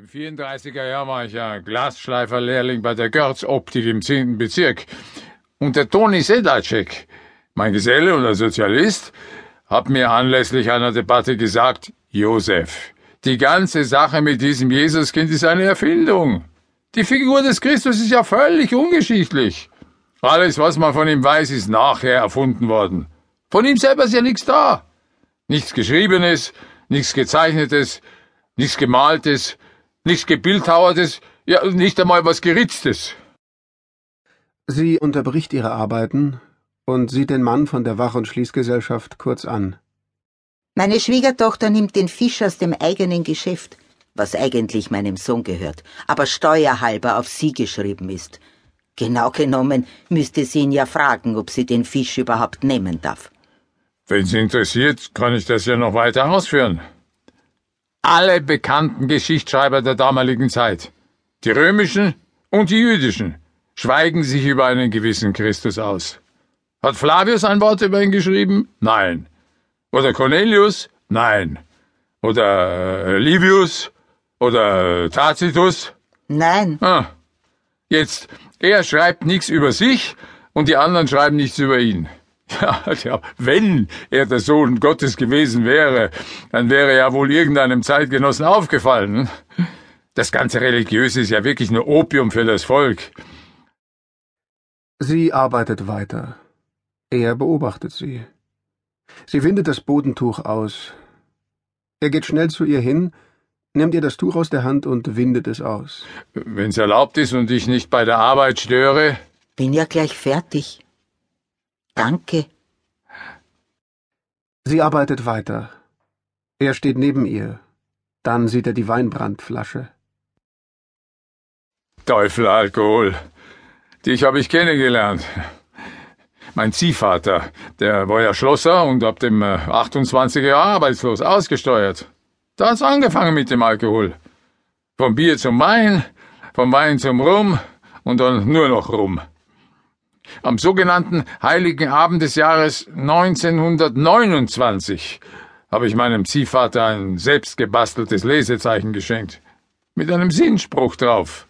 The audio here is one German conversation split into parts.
Im 34er Jahr war ich ja Glasschleiferlehrling bei der Görz Optik im 10. Bezirk. Und der Toni Sedlacek, mein Geselle und ein Sozialist, hat mir anlässlich einer Debatte gesagt, Josef, die ganze Sache mit diesem Jesuskind ist eine Erfindung. Die Figur des Christus ist ja völlig ungeschichtlich. Alles, was man von ihm weiß, ist nachher erfunden worden. Von ihm selber ist ja nichts da. Nichts Geschriebenes, nichts Gezeichnetes, nichts Gemaltes, nichts Gebildhauertes, ja, nicht einmal was Geritztes. Sie unterbricht ihre Arbeiten und sieht den Mann von der Wach- und Schließgesellschaft kurz an. Meine Schwiegertochter nimmt den Fisch aus dem eigenen Geschäft, was eigentlich meinem Sohn gehört, aber steuerhalber auf sie geschrieben ist. Genau genommen müsste sie ihn ja fragen, ob sie den Fisch überhaupt nehmen darf. Wenn Sie interessiert, kann ich das ja noch weiter ausführen alle bekannten Geschichtsschreiber der damaligen Zeit, die römischen und die jüdischen, schweigen sich über einen gewissen Christus aus. Hat Flavius ein Wort über ihn geschrieben? Nein. Oder Cornelius? Nein. Oder äh, Livius? Oder äh, Tacitus? Nein. Ah. Jetzt, er schreibt nichts über sich und die anderen schreiben nichts über ihn. Ja, ja, wenn er der Sohn Gottes gewesen wäre, dann wäre ja wohl irgendeinem Zeitgenossen aufgefallen. Das ganze Religiöse ist ja wirklich nur Opium für das Volk. Sie arbeitet weiter. Er beobachtet sie. Sie windet das Bodentuch aus. Er geht schnell zu ihr hin, nimmt ihr das Tuch aus der Hand und windet es aus. Wenn's erlaubt ist und ich nicht bei der Arbeit störe. Bin ja gleich fertig. Danke. Sie arbeitet weiter. Er steht neben ihr. Dann sieht er die Weinbrandflasche. Teufel Alkohol. Dich habe ich kennengelernt. Mein Ziehvater, der war ja Schlosser und ab dem 28er Jahr arbeitslos, ausgesteuert. Da hat's angefangen mit dem Alkohol. Vom Bier zum Wein, vom Wein zum Rum und dann nur noch Rum. Am sogenannten Heiligen Abend des Jahres 1929 habe ich meinem Ziehvater ein selbstgebasteltes Lesezeichen geschenkt. Mit einem Sinnspruch drauf.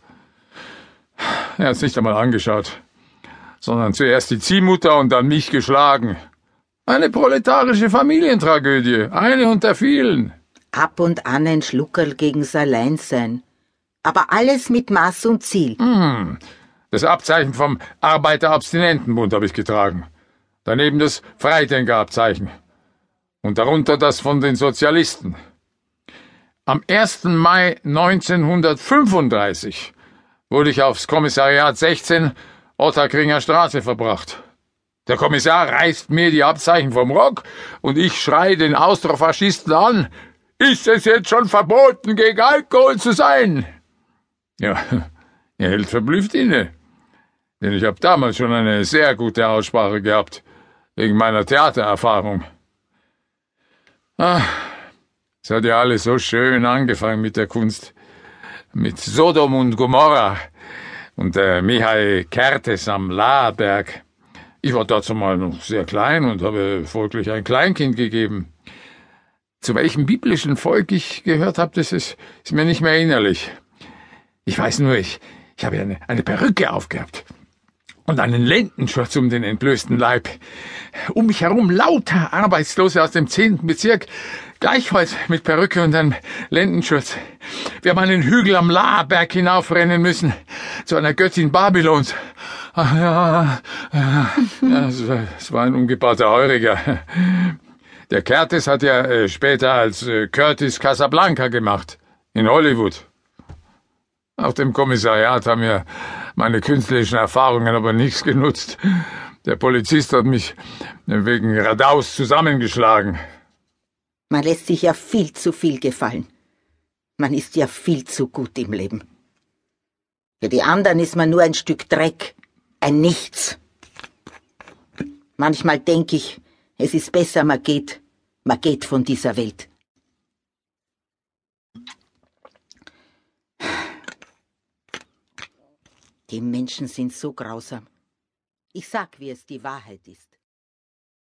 Er hat's nicht einmal angeschaut, sondern zuerst die Ziehmutter und dann mich geschlagen. Eine proletarische Familientragödie, eine unter vielen. Ab und an ein Schluckerl gegen's Alleinsein. Aber alles mit Maß und Ziel. Hm. Das Abzeichen vom Arbeiterabstinentenbund habe ich getragen. Daneben das Freidenkerabzeichen. Und darunter das von den Sozialisten. Am 1. Mai 1935 wurde ich aufs Kommissariat 16 Otterkringer Straße verbracht. Der Kommissar reißt mir die Abzeichen vom Rock und ich schreie den Austrofaschisten an, ist es jetzt schon verboten, gegen Alkohol zu sein? Ja, er hält verblüfft inne. Denn ich habe damals schon eine sehr gute Aussprache gehabt, wegen meiner Theatererfahrung. Ah, es hat ja alles so schön angefangen mit der Kunst. Mit Sodom und Gomorra und der Michael Kertes am Laherberg. Ich war dazu mal noch sehr klein und habe folglich ein Kleinkind gegeben. Zu welchem biblischen Volk ich gehört habe, das ist, ist mir nicht mehr erinnerlich. Ich weiß nur, ich, ich habe eine, eine Perücke aufgehabt und einen Lendenschurz um den entblößten Leib. Um mich herum lauter Arbeitslose aus dem zehnten Bezirk, gleichfalls mit Perücke und einem Lendenschurz. Wir haben einen Hügel am Laberg hinaufrennen müssen, zu einer Göttin Babylons. Ach, ja, ja, ja es, war, es war ein umgebauten Heuriger. Der Curtis hat ja äh, später als äh, Curtis Casablanca gemacht, in Hollywood. Auf dem Kommissariat haben wir meine künstlerischen Erfahrungen aber nichts genutzt. Der Polizist hat mich wegen Radaus zusammengeschlagen. Man lässt sich ja viel zu viel gefallen. Man ist ja viel zu gut im Leben. Für die anderen ist man nur ein Stück Dreck, ein Nichts. Manchmal denke ich, es ist besser, man geht, man geht von dieser Welt. Die Menschen sind so grausam. Ich sag, wie es die Wahrheit ist.